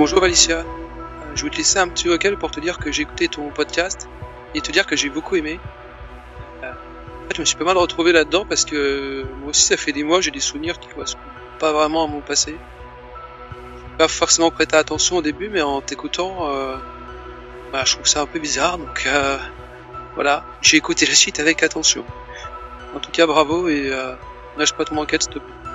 Bonjour Alicia, Euh, je voulais te laisser un petit vocal pour te dire que j'ai écouté ton podcast et te dire que j'ai beaucoup aimé. Euh, En fait, je me suis pas mal retrouvé là-dedans parce que moi aussi ça fait des mois j'ai des souvenirs qui correspondent pas vraiment à mon passé. Pas forcément prêté attention au début, mais en t'écoutant, euh, bah, je trouve ça un peu bizarre. Donc voilà, j'ai écouté la suite avec attention. En tout cas, bravo et euh, pas ton enquête, s'il te plaît.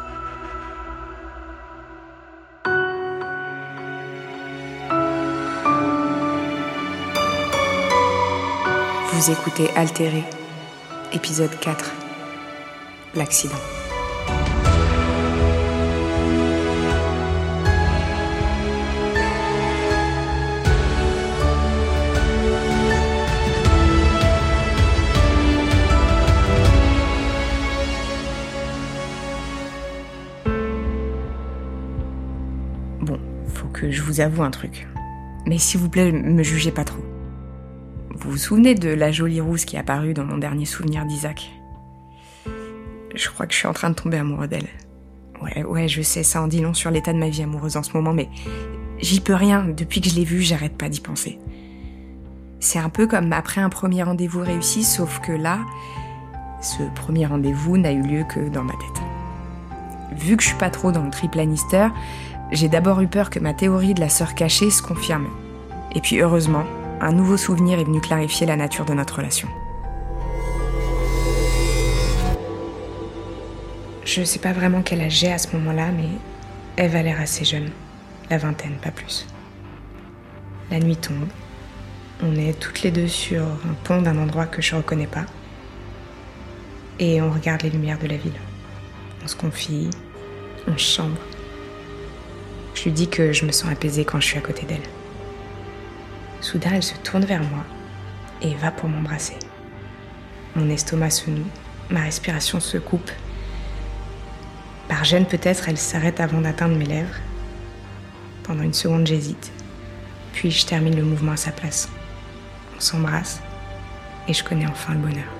Vous écoutez Altéré, épisode 4. L'accident. Bon, faut que je vous avoue un truc. Mais s'il vous plaît, me jugez pas trop. Vous vous souvenez de la jolie rousse qui est apparue dans mon dernier souvenir d'Isaac? Je crois que je suis en train de tomber amoureux d'elle. Ouais, ouais, je sais, ça en dit long sur l'état de ma vie amoureuse en ce moment, mais j'y peux rien. Depuis que je l'ai vue, j'arrête pas d'y penser. C'est un peu comme après un premier rendez-vous réussi, sauf que là, ce premier rendez-vous n'a eu lieu que dans ma tête. Vu que je suis pas trop dans le trip Lannister, j'ai d'abord eu peur que ma théorie de la sœur cachée se confirme. Et puis heureusement, un nouveau souvenir est venu clarifier la nature de notre relation. Je sais pas vraiment quel âge j'ai à ce moment-là, mais Eve a l'air assez jeune. La vingtaine, pas plus. La nuit tombe. On est toutes les deux sur un pont d'un endroit que je reconnais pas. Et on regarde les lumières de la ville. On se confie, on chambre. Je lui dis que je me sens apaisée quand je suis à côté d'elle. Soudain, elle se tourne vers moi et va pour m'embrasser. Mon estomac se noue, ma respiration se coupe. Par gêne peut-être, elle s'arrête avant d'atteindre mes lèvres. Pendant une seconde, j'hésite. Puis je termine le mouvement à sa place. On s'embrasse et je connais enfin le bonheur.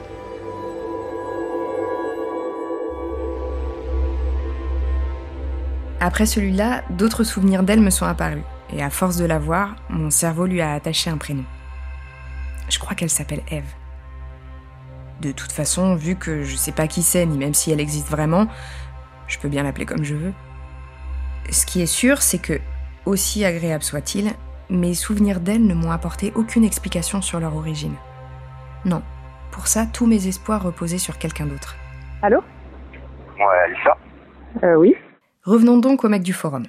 Après celui-là, d'autres souvenirs d'elle me sont apparus, et à force de la voir, mon cerveau lui a attaché un prénom. Je crois qu'elle s'appelle Eve. De toute façon, vu que je sais pas qui c'est, ni même si elle existe vraiment, je peux bien l'appeler comme je veux. Ce qui est sûr, c'est que, aussi agréable soit-il, mes souvenirs d'elle ne m'ont apporté aucune explication sur leur origine. Non, pour ça, tous mes espoirs reposaient sur quelqu'un d'autre. Allô? Ouais, Alissa? Euh, Oui. Revenons donc au mec du forum.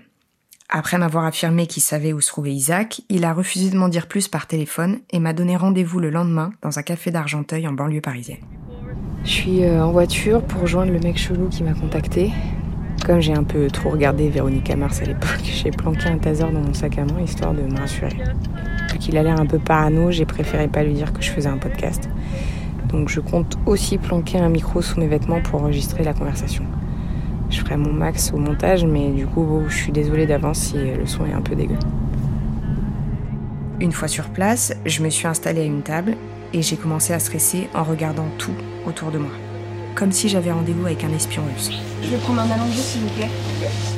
Après m'avoir affirmé qu'il savait où se trouvait Isaac, il a refusé de m'en dire plus par téléphone et m'a donné rendez-vous le lendemain dans un café d'Argenteuil en banlieue parisienne. Je suis euh, en voiture pour rejoindre le mec chelou qui m'a contacté. Comme j'ai un peu trop regardé Véronique Mars à l'époque, j'ai planqué un taser dans mon sac à main histoire de me rassurer. Vu qu'il a l'air un peu parano, j'ai préféré pas lui dire que je faisais un podcast. Donc je compte aussi planquer un micro sous mes vêtements pour enregistrer la conversation. Je ferai mon max au montage, mais du coup, bon, je suis désolée d'avance si le son est un peu dégueu. Une fois sur place, je me suis installée à une table et j'ai commencé à stresser en regardant tout autour de moi. Comme si j'avais rendez-vous avec un espion russe. Je vais prendre un allongé, s'il vous plaît.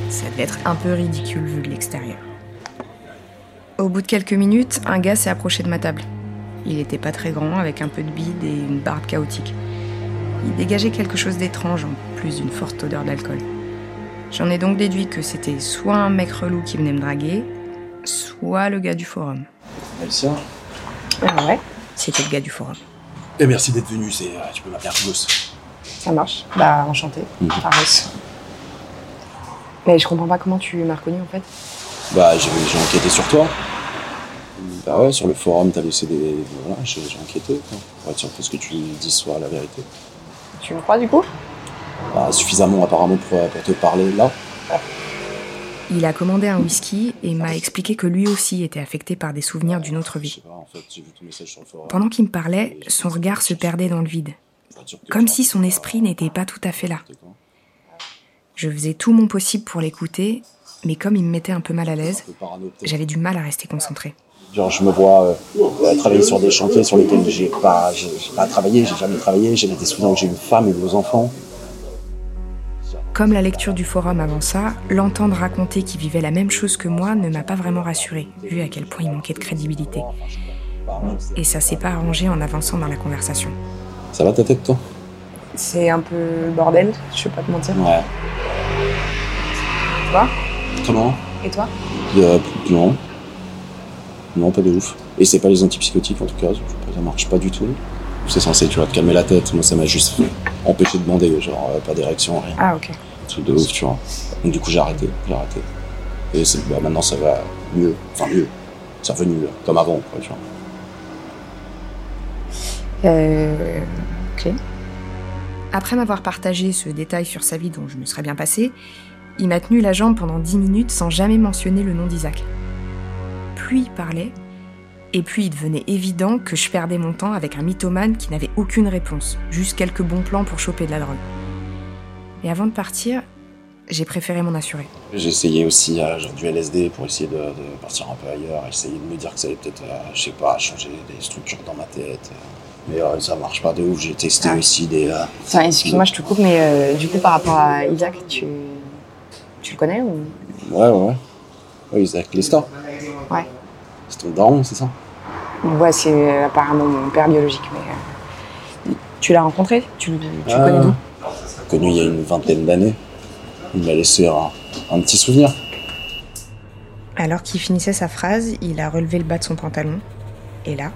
Ça devait être un peu ridicule vu de l'extérieur. Au bout de quelques minutes, un gars s'est approché de ma table. Il était pas très grand, avec un peu de bide et une barbe chaotique. Il dégageait quelque chose d'étrange, en plus d'une forte odeur d'alcool. J'en ai donc déduit que c'était soit un mec relou qui venait me draguer, soit le gars du forum. Alicia Ah ouais C'était le gars du forum. Et merci d'être venu, c'est, euh, tu peux m'appeler Argos. Ça marche. Bah, enchanté. Arros. Mais je comprends pas comment tu m'as reconnu en fait. Bah, j'ai, j'ai enquêté sur toi. Bah ouais, sur le forum, t'as laissé des. Voilà, j'ai, j'ai enquêté, quoi. Pour être sûr que ce que tu dis soit la vérité. Tu me crois du coup? Bah, suffisamment apparemment pour, pour te parler là. Il a commandé un whisky et m'a expliqué que lui aussi était affecté par des souvenirs d'une autre vie. Pendant qu'il me parlait, son regard se perdait dans le vide, comme si son esprit n'était pas tout à fait là. Je faisais tout mon possible pour l'écouter, mais comme il me mettait un peu mal à l'aise, j'avais du mal à rester concentrée. Genre, je me vois euh, euh, travailler sur des chantiers sur lesquels j'ai pas, j'ai, j'ai pas travaillé, j'ai jamais travaillé, j'ai des souvenirs où j'ai une femme et deux enfants. comme la lecture du forum avant ça, l'entendre raconter qu'il vivait la même chose que moi ne m'a pas vraiment rassurée, vu à quel point il manquait de crédibilité. Et ça s'est pas arrangé en avançant dans la conversation. Ça va ta tête, toi? C'est un peu bordel, je vais pas te mentir. Ouais. Toi? Comment? Et toi? Euh, Non. Non, pas de ouf. Et c'est pas les antipsychotiques en tout cas, ça marche pas du tout. C'est censé, tu vois, te calmer la tête. Moi, ça m'a juste empêché de bander, genre euh, pas d'érection, rien. Ah ok. truc de ouf, tu vois. Donc du coup, j'ai arrêté, j'ai arrêté. Et bah, maintenant, ça va mieux. Enfin, mieux. C'est revenu comme avant, quoi, tu vois. Euh, ok. Après m'avoir partagé ce détail sur sa vie dont je me serais bien passé, il m'a tenu la jambe pendant dix minutes sans jamais mentionner le nom d'Isaac. Plus il parlait, et puis il devenait évident que je perdais mon temps avec un mythomane qui n'avait aucune réponse, juste quelques bons plans pour choper de la drogue. Et avant de partir, j'ai préféré m'en assurer. J'ai essayé aussi euh, genre, du LSD pour essayer de, de partir un peu ailleurs, essayer de me dire que ça allait peut-être, euh, je sais pas, changer des structures dans ma tête. euh. Mais euh, ça marche pas de ouf. J'ai testé Ah. aussi des. euh, Enfin, excuse-moi, je te coupe, mais euh, du coup, par rapport à Isaac, tu, tu le connais ou? Ouais, ouais, ouais. Ouais, Isaac Lesta. Ouais. C'est ton daron, c'est ça? Ouais, c'est euh, apparemment mon père biologique, mais. euh, Tu l'as rencontré? Tu, tu le Ah. connais d'où? Connu il y a une vingtaine d'années. Il m'a laissé un, un petit souvenir. Alors qu'il finissait sa phrase, il a relevé le bas de son pantalon. Et là,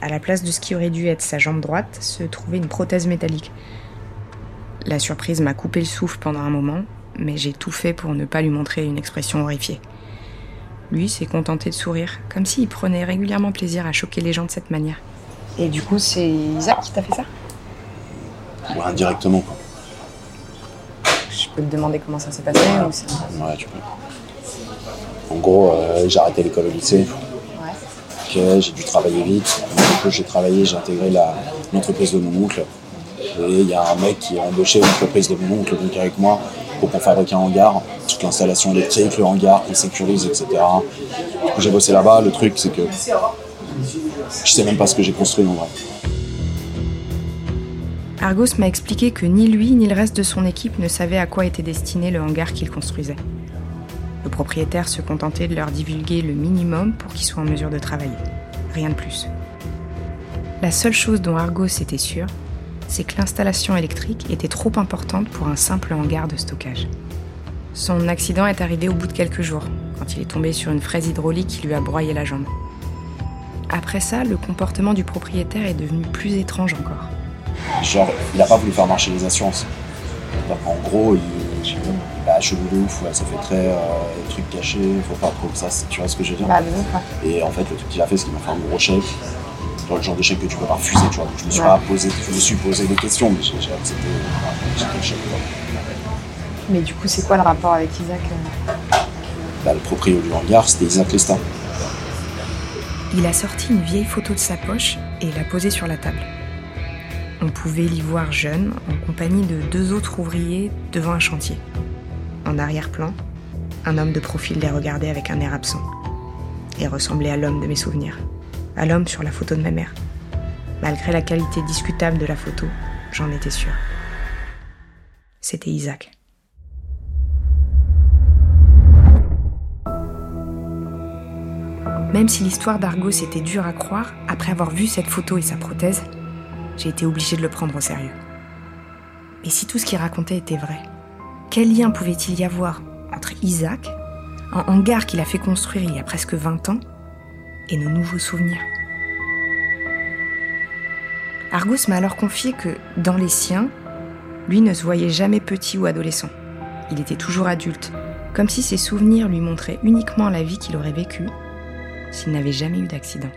à la place de ce qui aurait dû être sa jambe droite, se trouvait une prothèse métallique. La surprise m'a coupé le souffle pendant un moment, mais j'ai tout fait pour ne pas lui montrer une expression horrifiée. Lui s'est contenté de sourire, comme s'il prenait régulièrement plaisir à choquer les gens de cette manière. Et du coup, c'est Isaac qui t'a fait ça? Ouais, indirectement, quoi. Je peux te demander comment ça s'est passé ou c'est- Ouais, tu peux. En gros, euh, j'ai arrêté l'école au lycée. Ouais. Ok, j'ai dû travailler vite. Du coup, j'ai travaillé, j'ai intégré la- l'entreprise de mon oncle. Et il y a un mec qui a embauché l'entreprise de mon oncle, donc avec moi, pour qu'on fabrique un hangar, toute l'installation électrique, le hangar, qu'on sécurise, etc. J'ai bossé là-bas. Le truc, c'est que je sais même pas ce que j'ai construit en vrai. Argos m'a expliqué que ni lui ni le reste de son équipe ne savaient à quoi était destiné le hangar qu'il construisait. Le propriétaire se contentait de leur divulguer le minimum pour qu'ils soient en mesure de travailler. Rien de plus. La seule chose dont Argos était sûr, c'est que l'installation électrique était trop importante pour un simple hangar de stockage. Son accident est arrivé au bout de quelques jours, quand il est tombé sur une fraise hydraulique qui lui a broyé la jambe. Après ça, le comportement du propriétaire est devenu plus étrange encore. Genre, il a pas voulu faire marcher les assurances. Donc, en gros, il, il a chelou de ouf, ouais, ça fait très euh, truc caché, faut pas trop que ça, tu vois ce que je veux dire? Bah, quoi. Et en fait, le truc qu'il a fait, c'est qu'il m'a fait un gros chèque. Le genre de chèque que tu peux pas refuser, tu vois. Donc, je me suis Ouais. pas posé, je me suis posé des questions, mais j'ai accepté, quoi. Mais du coup, c'est quoi le rapport avec Isaac euh Bah, le proprio du hangar, c'était Isaac Lesta. Il a sorti une vieille photo de sa poche et l'a posée sur la table. On pouvait l'y voir jeune, en compagnie de deux autres ouvriers devant un chantier. En arrière-plan, un homme de profil les regardait avec un air absent. Et ressemblait à l'homme de mes souvenirs, à l'homme sur la photo de ma mère. Malgré la qualité discutable de la photo, j'en étais sûre. C'était Isaac. Même si l'histoire d'Argos était dure à croire, après avoir vu cette photo et sa prothèse, j'ai été obligée de le prendre au sérieux. Mais si tout ce qu'il racontait était vrai, quel lien pouvait-il y avoir entre Isaac, un hangar qu'il a fait construire il y a presque 20 ans, et nos nouveaux souvenirs Argos m'a alors confié que, dans les siens, lui ne se voyait jamais petit ou adolescent. Il était toujours adulte, comme si ses souvenirs lui montraient uniquement la vie qu'il aurait vécue s'il n'avait jamais eu d'accident.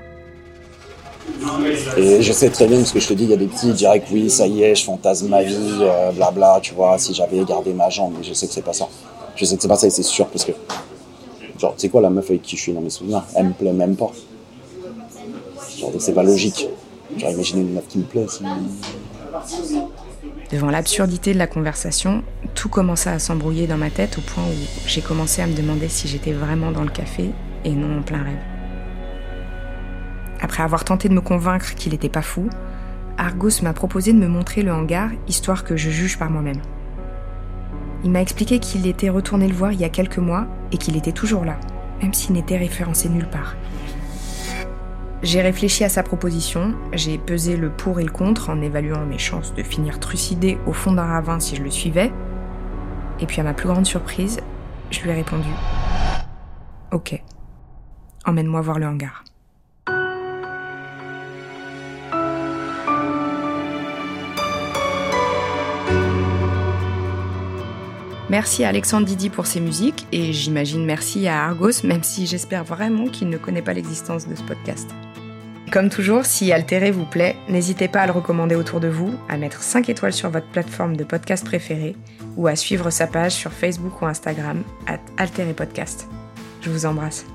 Et je sais très bien ce que je te dis, il y a des petits, ils diraient que oui, ça y est, je fantasme ma vie, euh, blabla, tu vois, si j'avais gardé ma jambe, mais je sais que c'est pas ça. Je sais que c'est pas ça et c'est sûr parce que, genre, tu sais quoi, la meuf avec qui je suis dans mes souvenirs, elle me plaît même pas. C'est pas logique. Genre, imaginer une meuf qui me plaît. Devant l'absurdité de la conversation, tout commença à s'embrouiller dans ma tête au point où j'ai commencé à me demander si j'étais vraiment dans le café et non en plein rêve. Après avoir tenté de me convaincre qu'il n'était pas fou, Argos m'a proposé de me montrer le hangar, histoire que je juge par moi-même. Il m'a expliqué qu'il était retourné le voir il y a quelques mois et qu'il était toujours là, même s'il n'était référencé nulle part. J'ai réfléchi à sa proposition, j'ai pesé le pour et le contre en évaluant mes chances de finir trucidé au fond d'un ravin si je le suivais. Et puis à ma plus grande surprise, je lui ai répondu Ok, emmène-moi voir le hangar. Merci à Alexandre Didi pour ses musiques et j'imagine merci à Argos, même si j'espère vraiment qu'il ne connaît pas l'existence de ce podcast. Comme toujours, si Altéré vous plaît, n'hésitez pas à le recommander autour de vous, à mettre 5 étoiles sur votre plateforme de podcast préférée ou à suivre sa page sur Facebook ou Instagram, at Altéré Podcast. Je vous embrasse.